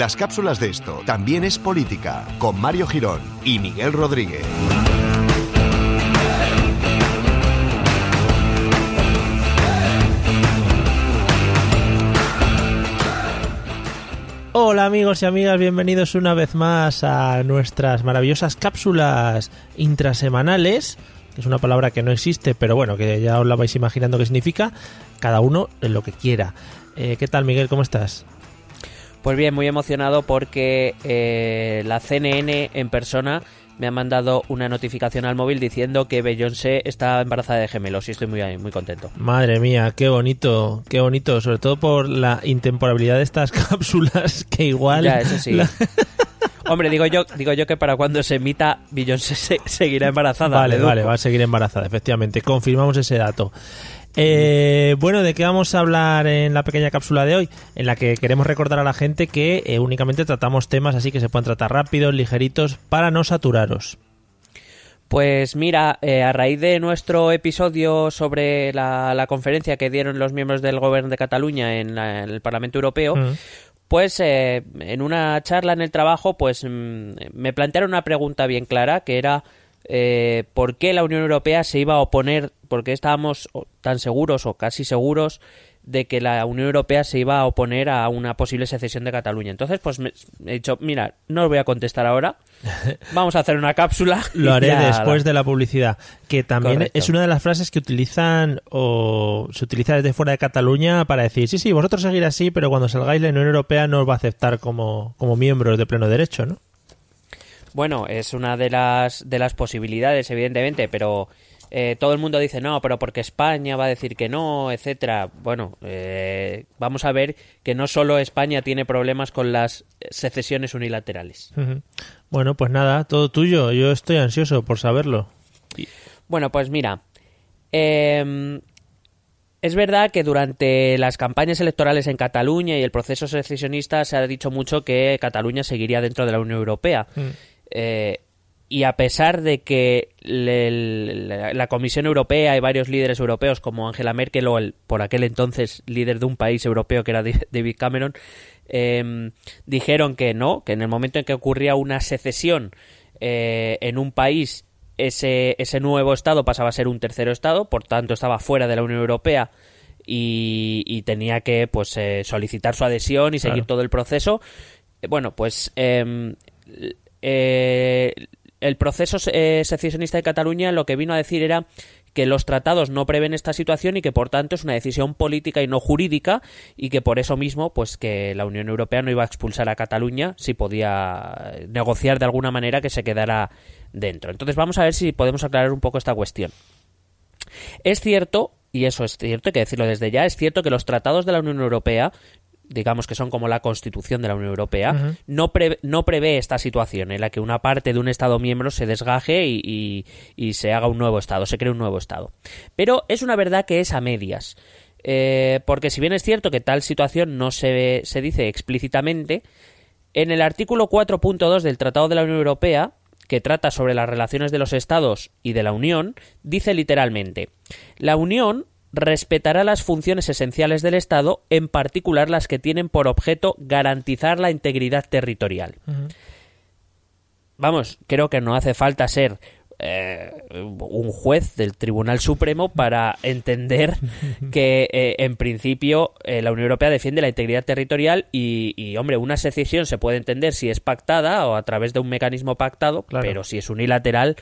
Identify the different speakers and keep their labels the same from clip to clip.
Speaker 1: Las cápsulas de esto también es política, con Mario Girón y Miguel Rodríguez.
Speaker 2: Hola amigos y amigas, bienvenidos una vez más a nuestras maravillosas cápsulas intrasemanales, es una palabra que no existe, pero bueno, que ya os la vais imaginando qué significa, cada uno en lo que quiera. Eh, ¿Qué tal Miguel? ¿Cómo estás?
Speaker 3: Pues bien, muy emocionado porque eh, la CNN en persona me ha mandado una notificación al móvil diciendo que Beyoncé está embarazada de gemelos y estoy muy, muy contento.
Speaker 2: Madre mía, qué bonito, qué bonito, sobre todo por la intemporabilidad de estas cápsulas que igual...
Speaker 3: Ya, eso sí. Hombre, digo yo, digo yo que para cuando se emita Beyoncé seguirá embarazada.
Speaker 2: Vale, vale, va a seguir embarazada, efectivamente. Confirmamos ese dato. Eh, bueno, ¿de qué vamos a hablar en la pequeña cápsula de hoy? En la que queremos recordar a la gente que eh, únicamente tratamos temas así que se pueden tratar rápidos, ligeritos, para no saturaros.
Speaker 3: Pues mira, eh, a raíz de nuestro episodio sobre la, conferencia que dieron los miembros del Gobierno de Cataluña en, el Parlamento Europeo, mm. pues en una charla en el trabajo, pues mm, me plantearon una pregunta bien clara, que era eh, por qué la Unión Europea se iba a oponer, porque estábamos tan seguros o casi seguros de que la Unión Europea se iba a oponer a una posible secesión de Cataluña. Entonces, pues me he dicho, mira, no os voy a contestar ahora, vamos a hacer una cápsula.
Speaker 2: Lo haré después de la publicidad, que también es una de las frases que utilizan o se utiliza desde fuera de Cataluña para decir, sí, sí, vosotros seguir así, pero cuando salgáis la Unión Europea no os va a aceptar como, como miembros de pleno derecho, ¿no?
Speaker 3: Bueno, es una de las, de las posibilidades, evidentemente, pero eh, todo el mundo dice no, pero porque España va a decir que no, etcétera. Bueno, eh, vamos a ver que no solo España tiene problemas con las secesiones unilaterales.
Speaker 2: Bueno, pues nada, todo tuyo. Yo estoy ansioso por saberlo.
Speaker 3: Bueno, pues mira, em, es verdad que durante las campañas electorales en Cataluña y el proceso secesionista se ha dicho mucho que Cataluña seguiría dentro de la Unión Europea. Mm. Eh, y a pesar de que la, Comisión Europea y varios líderes europeos como Angela Merkel o el por aquel entonces líder de un país europeo que era David Cameron em, dijeron que no, que en el momento en que ocurría una secesión eh, en un país ese, ese nuevo estado pasaba a ser un tercero estado, por tanto estaba fuera de la Unión Europea y, tenía que pues eh, solicitar su adhesión y seguir todo el proceso. Bueno, pues em, eh, el proceso eh, secesionista de Cataluña lo que vino a decir era que los tratados no prevén esta situación y que por tanto es una decisión política y no jurídica y que por eso mismo pues que la Unión Europea no iba a expulsar a Cataluña si podía negociar de alguna manera que se quedara dentro. Entonces vamos a ver si podemos aclarar un poco esta cuestión. Es cierto, y eso es cierto, hay que decirlo desde ya, es cierto que los tratados de la Unión Europea digamos que son como la constitución de la Unión Europea, no, no prevé esta situación en la que una parte de un Estado miembro se desgaje y, se haga un nuevo Estado, se cree un nuevo Estado. Pero es una verdad que es a medias. Eh, porque si bien es cierto que tal situación no se, se dice explícitamente, en el artículo 4.2 del Tratado de la Unión Europea, que trata sobre las relaciones de los Estados y de la Unión, dice literalmente, la Unión respetará las funciones esenciales del Estado, en particular las que tienen por objeto garantizar la integridad territorial. Vamos, creo que no hace falta ser eh, un juez del Tribunal Supremo para entender que eh, en principio eh, la Unión Europea defiende la integridad territorial y, hombre, una secesión se puede entender si es pactada o a través de un mecanismo pactado, pero si es unilateral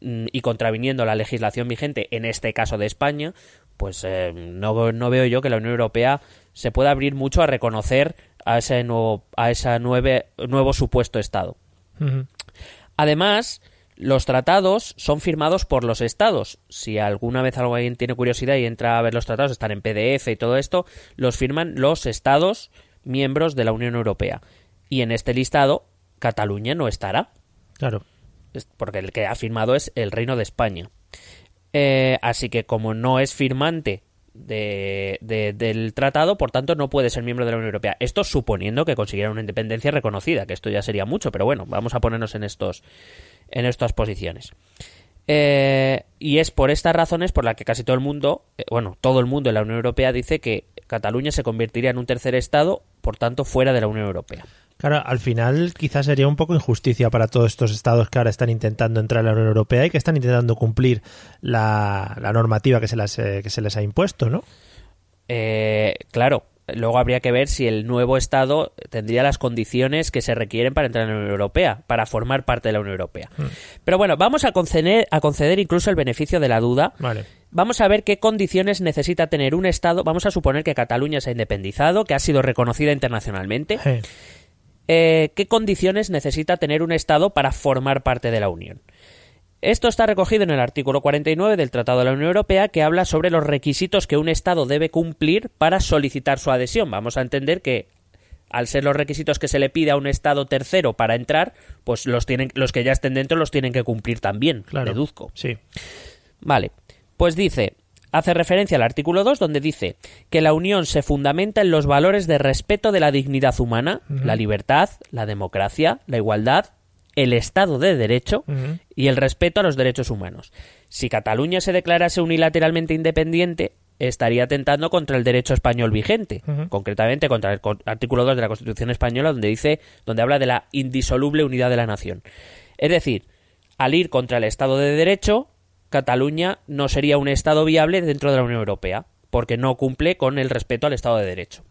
Speaker 3: mm, y contraviniendo la legislación vigente, en este caso de España, pues eh, no, no, veo yo que la Unión Europea se pueda abrir mucho a reconocer a ese nuevo, a ese nuevo supuesto Estado. Además, los tratados son firmados por los estados. Si alguna vez alguien tiene curiosidad y entra a ver los tratados, están en PDF y todo esto, los firman los estados miembros de la Unión Europea. Y en este listado, Cataluña no estará.
Speaker 2: Claro.
Speaker 3: Porque el que ha firmado es el Reino de España. Eh, así que como no es firmante de, del tratado, por tanto no puede ser miembro de la Unión Europea. Esto suponiendo que consiguiera una independencia reconocida, que esto ya sería mucho, pero bueno, vamos a ponernos en estos en estas posiciones. Eh, y es por estas razones por las que casi todo el mundo, eh, bueno, todo el mundo en la Unión Europea dice que Cataluña se convertiría en un tercer estado, por tanto, fuera de la Unión Europea.
Speaker 2: Claro, al final quizás sería un poco injusticia para todos estos estados que ahora están intentando entrar a la Unión Europea y que están intentando cumplir la, la normativa que se, las, eh, que se les ha impuesto, ¿no?
Speaker 3: Eh, claro, luego habría que ver si el nuevo Estado tendría las condiciones que se requieren para entrar en la Unión Europea, para formar parte de la Unión Europea. Pero bueno, vamos a conceder, a conceder incluso el beneficio de la duda.
Speaker 2: Vale.
Speaker 3: Vamos a ver qué condiciones necesita tener un Estado. Vamos a suponer que Cataluña se ha independizado, que ha sido reconocida internacionalmente.
Speaker 2: Sí.
Speaker 3: Eh, ¿Qué condiciones necesita tener un Estado para formar parte de la Unión? Esto está recogido en el artículo 49 del Tratado de la Unión Europea que habla sobre los requisitos que un Estado debe cumplir para solicitar su adhesión. Vamos a entender que al ser los requisitos que se le pide a un Estado tercero para entrar, pues los, tienen, los que ya estén dentro los tienen que cumplir también,
Speaker 2: Claro.
Speaker 3: deduzco.
Speaker 2: Sí.
Speaker 3: Vale, pues dice, hace referencia al artículo 2 donde dice que la Unión se fundamenta en los valores de respeto de la dignidad humana, la libertad, la democracia, la igualdad, el Estado de Derecho y el respeto a los derechos humanos. Si Cataluña se declarase unilateralmente independiente, estaría atentando contra el derecho español vigente, concretamente contra el artículo 2 de la Constitución española donde dice donde habla de la indisoluble unidad de la nación. Es decir, al ir contra el Estado de Derecho, Cataluña no sería un Estado viable dentro de la Unión Europea, porque no cumple con el respeto al Estado de Derecho.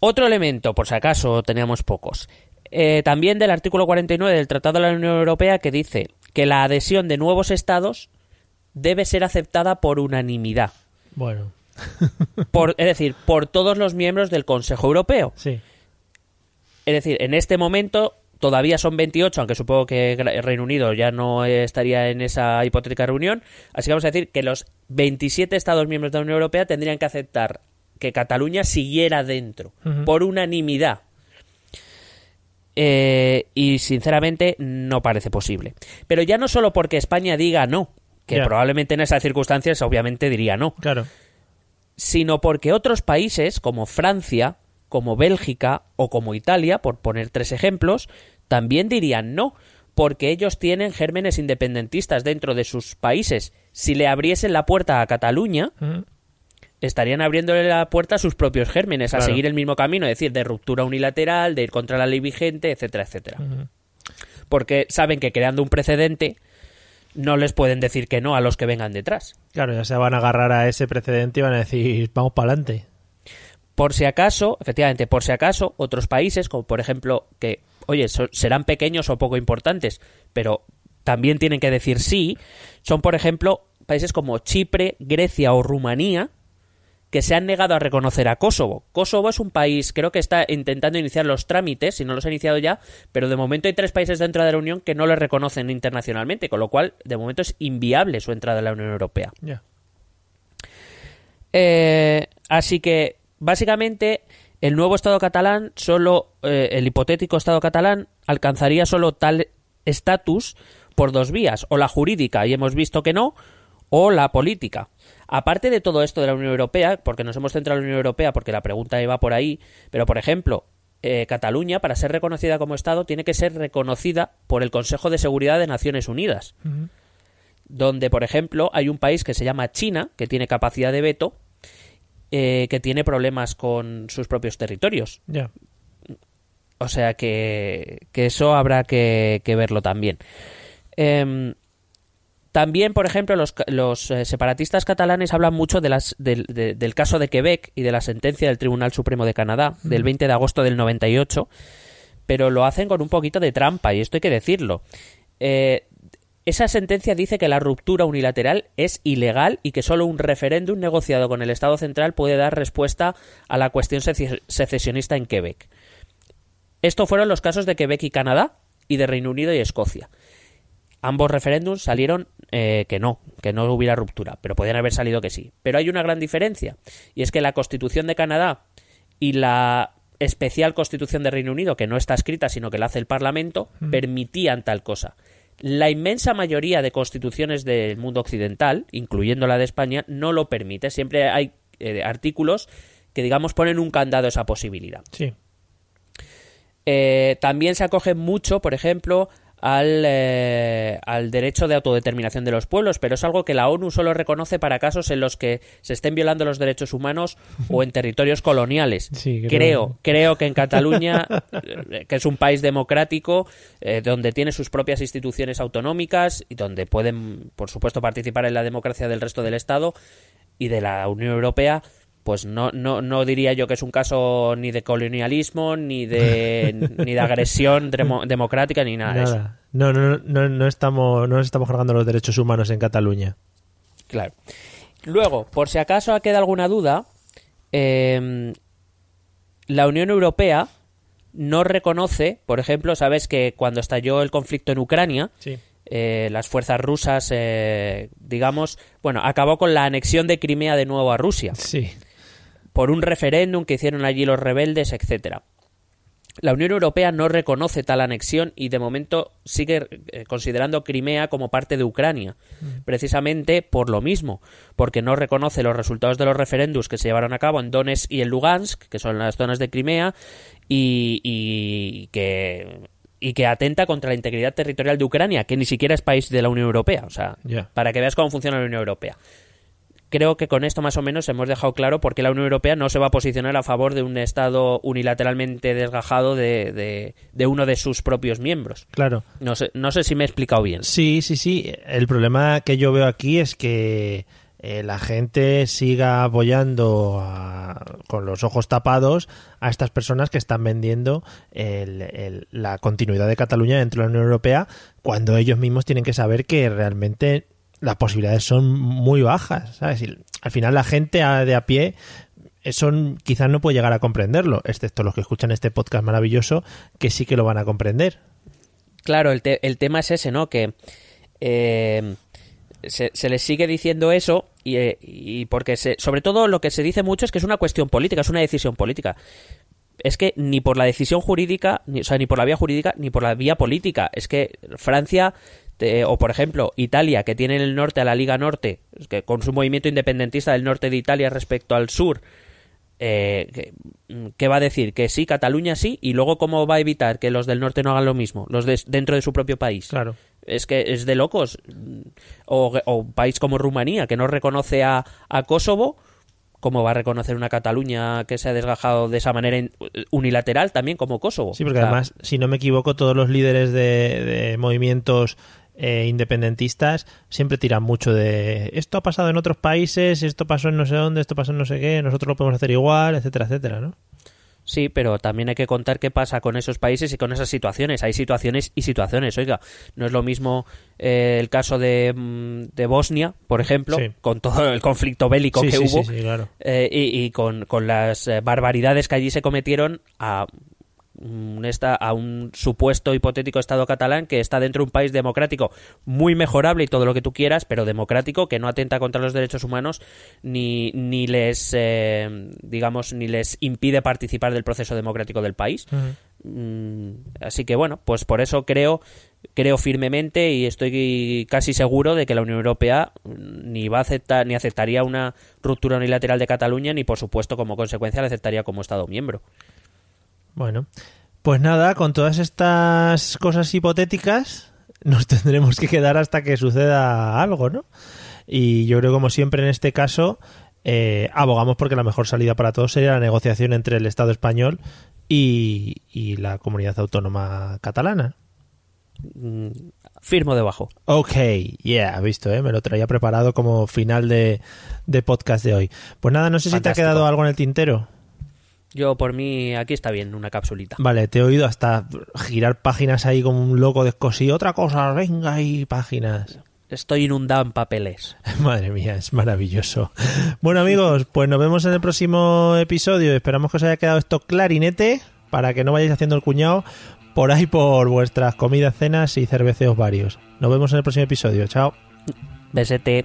Speaker 3: Otro elemento, por si acaso teníamos pocos, eh, también del artículo 49 del Tratado de la Unión Europea que dice que la adhesión de nuevos estados debe ser aceptada por unanimidad,
Speaker 2: Bueno,
Speaker 3: por, es decir, por todos los miembros del Consejo Europeo.
Speaker 2: sí.
Speaker 3: Es decir, en este momento todavía son 28, aunque supongo que Reino Unido ya no estaría en esa hipotética reunión. Así que vamos a decir que los 27 Estados miembros de la Unión Europea tendrían que aceptar que Cataluña siguiera dentro, por unanimidad. Eh, y sinceramente no parece posible. Pero ya no solo porque España diga no, que probablemente en esas circunstancias obviamente diría no,
Speaker 2: Claro.
Speaker 3: sino porque otros países como Francia, como Bélgica o como Italia, por poner tres ejemplos, también dirían no, porque ellos tienen gérmenes independentistas dentro de sus países. Si le abriesen la puerta a Cataluña, estarían abriéndole la puerta a sus propios gérmenes, a seguir el mismo camino, es decir, de ruptura unilateral, de ir contra la ley vigente, etcétera, etcétera. Porque saben que creando un precedente no les pueden decir que no a los que vengan detrás.
Speaker 2: Claro, ya se van a agarrar a ese precedente y van a decir, vamos para adelante.
Speaker 3: Por si acaso, efectivamente, por si acaso, otros países, como por ejemplo, que, oye, so- serán pequeños o poco importantes, pero también tienen que decir sí, son, por ejemplo, países como Chipre, Grecia o Rumanía, que se han negado a reconocer a Kosovo. Kosovo es un país, creo que está intentando iniciar los trámites, si no los ha iniciado ya, pero de momento hay tres países dentro de la Unión que no le reconocen internacionalmente, con lo cual, de momento es inviable su entrada en la Unión Europea.
Speaker 2: Ya.
Speaker 3: Eh, así que, básicamente, el nuevo Estado catalán, solo eh, el hipotético Estado catalán, alcanzaría solo tal estatus por dos vías, o la jurídica, y hemos visto que no, o la política. Aparte de todo esto de la Unión Europea, porque nos hemos centrado en la Unión Europea, porque la pregunta iba por ahí, pero por ejemplo, eh, Cataluña, para ser reconocida como Estado, tiene que ser reconocida por el Consejo de Seguridad de Naciones Unidas donde, por ejemplo, hay un país que se llama China, que tiene capacidad de veto, eh, que tiene problemas con sus propios territorios.
Speaker 2: Ya.
Speaker 3: O sea que, que eso habrá que, que verlo también. Em, también, por ejemplo, los, eh, separatistas catalanes hablan mucho de las, del- de- del caso de Quebec y de la sentencia del Tribunal Supremo de Canadá del 20 de agosto del 98, pero lo hacen con un poquito de trampa, y esto hay que decirlo. Eh, esa sentencia dice que la ruptura unilateral es ilegal y que solo un referéndum negociado con el Estado central puede dar respuesta a la cuestión sece- secesionista en Quebec. Estos fueron los casos de Quebec y Canadá y de Reino Unido y Escocia. Ambos referéndums salieron eh, que no, que no hubiera ruptura, pero podían haber salido que sí. Pero hay una gran diferencia, y es que la Constitución de Canadá y la especial Constitución de Reino Unido, que no está escrita, sino que la hace el Parlamento, permitían tal cosa. La inmensa mayoría de constituciones del mundo occidental, incluyendo la de España, no lo permite. Siempre hay eh, artículos que, digamos, ponen un candado a esa posibilidad.
Speaker 2: Sí.
Speaker 3: Eh, también se acoge mucho, por ejemplo, al, eh, al derecho de autodeterminación de los pueblos, pero es algo que la ONU solo reconoce para casos en los que se estén violando los derechos humanos o en territorios coloniales.
Speaker 2: Sí, creo-
Speaker 3: creo, creo que en Cataluña, eh, que es un país democrático, eh, donde tiene sus propias instituciones autonómicas y donde pueden, por supuesto, participar en la democracia del resto del Estado y de la Unión Europea, pues no, no, no diría yo que es un caso ni de colonialismo, ni de, ni de agresión demo- democrática, ni nada, de eso.
Speaker 2: No, no, no, no estamos, no nos estamos cargando los derechos humanos en Cataluña.
Speaker 3: Claro. Luego, por si acaso queda alguna duda, eh, la Unión Europea no reconoce, por ejemplo, sabes que cuando estalló el conflicto en Ucrania,
Speaker 2: Sí.
Speaker 3: eh, las fuerzas rusas, eh, digamos, bueno, acabó con la anexión de Crimea de nuevo a Rusia
Speaker 2: Sí.
Speaker 3: Por un referéndum que hicieron allí los rebeldes, etcétera. La Unión Europea no reconoce tal anexión y de momento sigue eh, considerando Crimea como parte de Ucrania, precisamente por lo mismo, porque no reconoce los resultados de los referéndums que se llevaron a cabo en Donetsk y en Lugansk, que son las zonas de Crimea, y, y que y que atenta contra la integridad territorial de Ucrania, que ni siquiera es país de la Unión Europea, o sea, para que veas cómo funciona la Unión Europea creo que con esto más o menos hemos dejado claro por qué la Unión Europea no se va a posicionar a favor de un Estado unilateralmente desgajado de, de- de uno de sus propios miembros.
Speaker 2: Claro.
Speaker 3: No sé, no sé si me he explicado bien.
Speaker 2: Sí, sí, sí. El problema que yo veo aquí es que eh, la gente siga apoyando a- con los ojos tapados a estas personas que están vendiendo el- el- la continuidad de Cataluña dentro de la Unión Europea cuando ellos mismos tienen que saber que realmente las posibilidades son muy bajas. ¿sabes? Al final la gente de a pie eso quizás no puede llegar a comprenderlo, excepto los que escuchan este podcast maravilloso que sí que lo van a comprender.
Speaker 3: Claro, el, te- el tema es ese, ¿no? Que eh, se, se les sigue diciendo eso y, eh, y porque se, sobre todo lo que se dice mucho es que es una cuestión política, es una decisión política. Es que ni por la decisión jurídica, ni, o sea, ni por la vía jurídica, ni por la vía política. Es que Francia, te- o por ejemplo Italia, que tiene en el norte a la Liga Norte, que con su movimiento independentista del norte de Italia respecto al sur, eh, que- ¿qué va a decir? Que sí, Cataluña sí, y luego cómo va a evitar que los del norte no hagan lo mismo, los de, dentro de su propio país.
Speaker 2: Claro.
Speaker 3: Es que es de locos. O, o un país como Rumanía, que no reconoce a, a Kosovo, ¿cómo va a reconocer una Cataluña que se ha desgajado de esa manera in- unilateral también como Kosovo?
Speaker 2: Sí, porque
Speaker 3: O sea,
Speaker 2: además, si no me equivoco, todos los líderes de, de movimientos eh, independentistas siempre tiran mucho de esto ha pasado en otros países, esto pasó en no sé dónde, esto pasó en no sé qué, nosotros lo podemos hacer igual, etcétera, etcétera, ¿no?
Speaker 3: Sí, pero también hay que contar qué pasa con esos países y con esas situaciones. Hay situaciones y situaciones. Oiga, no es lo mismo eh, el caso de, mm, de Bosnia, por ejemplo,
Speaker 2: Sí.
Speaker 3: con todo el conflicto bélico
Speaker 2: sí,
Speaker 3: que
Speaker 2: sí,
Speaker 3: hubo,
Speaker 2: claro.
Speaker 3: eh, y, y con, con las barbaridades que allí se cometieron a a un supuesto hipotético Estado catalán que está dentro de un país democrático muy mejorable y todo lo que tú quieras, pero democrático, que no atenta contra los derechos humanos ni, ni les, eh, digamos, ni les impide participar del proceso democrático del país. Mm, así que bueno, pues por eso creo creo firmemente y estoy casi seguro de que la Unión Europea mm, ni va a aceptar ni aceptaría una ruptura unilateral de Cataluña ni por supuesto como consecuencia la aceptaría como Estado miembro.
Speaker 2: Bueno, pues nada, con todas estas cosas hipotéticas nos tendremos que quedar hasta que suceda algo, ¿no? Y yo creo, como siempre en este caso, eh, abogamos porque la mejor salida para todos sería la negociación entre el Estado español y, y la comunidad autónoma catalana.
Speaker 3: Mm, Firmo debajo.
Speaker 2: Ok, yeah, visto, ¿eh? me lo traía preparado como final de, de podcast de hoy. Pues nada, no sé si te ha quedado algo en el tintero.
Speaker 3: Yo por mí aquí está bien una capsulita.
Speaker 2: Vale, te he oído hasta girar páginas ahí como un loco descosido. Otra cosa, venga ahí, páginas.
Speaker 3: Estoy inundado en papeles.
Speaker 2: Madre mía, es maravilloso. Bueno amigos, pues nos vemos en el próximo episodio. Esperamos que os haya quedado esto clarinete para que no vayáis haciendo el cuñado por ahí por vuestras comidas, cenas y cerveceos varios. Nos vemos en el próximo episodio. Chao.
Speaker 3: Besete.